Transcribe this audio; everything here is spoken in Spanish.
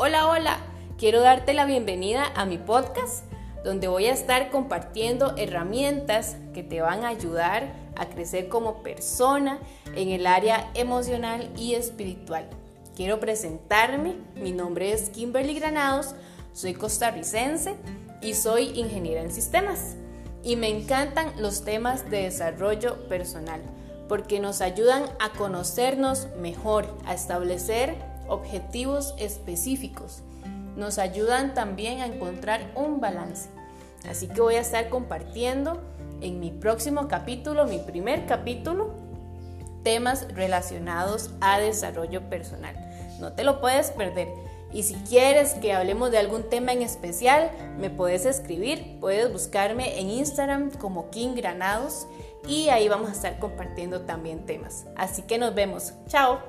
Hola, hola, quiero darte la bienvenida a mi podcast donde voy a estar compartiendo herramientas que te van a ayudar a crecer como persona en el área emocional y espiritual. Quiero presentarme, mi nombre es Kimberly Granados, soy costarricense y soy ingeniera en sistemas. Y me encantan los temas de desarrollo personal porque nos ayudan a conocernos mejor, a establecer objetivos específicos. Nos ayudan también a encontrar un balance. Así que voy a estar compartiendo en mi próximo capítulo, mi primer capítulo, temas relacionados a desarrollo personal. No te lo puedes perder. Y si quieres que hablemos de algún tema en especial, me puedes escribir, puedes buscarme en Instagram como King Granados y ahí vamos a estar compartiendo también temas. Así que nos vemos. Chao.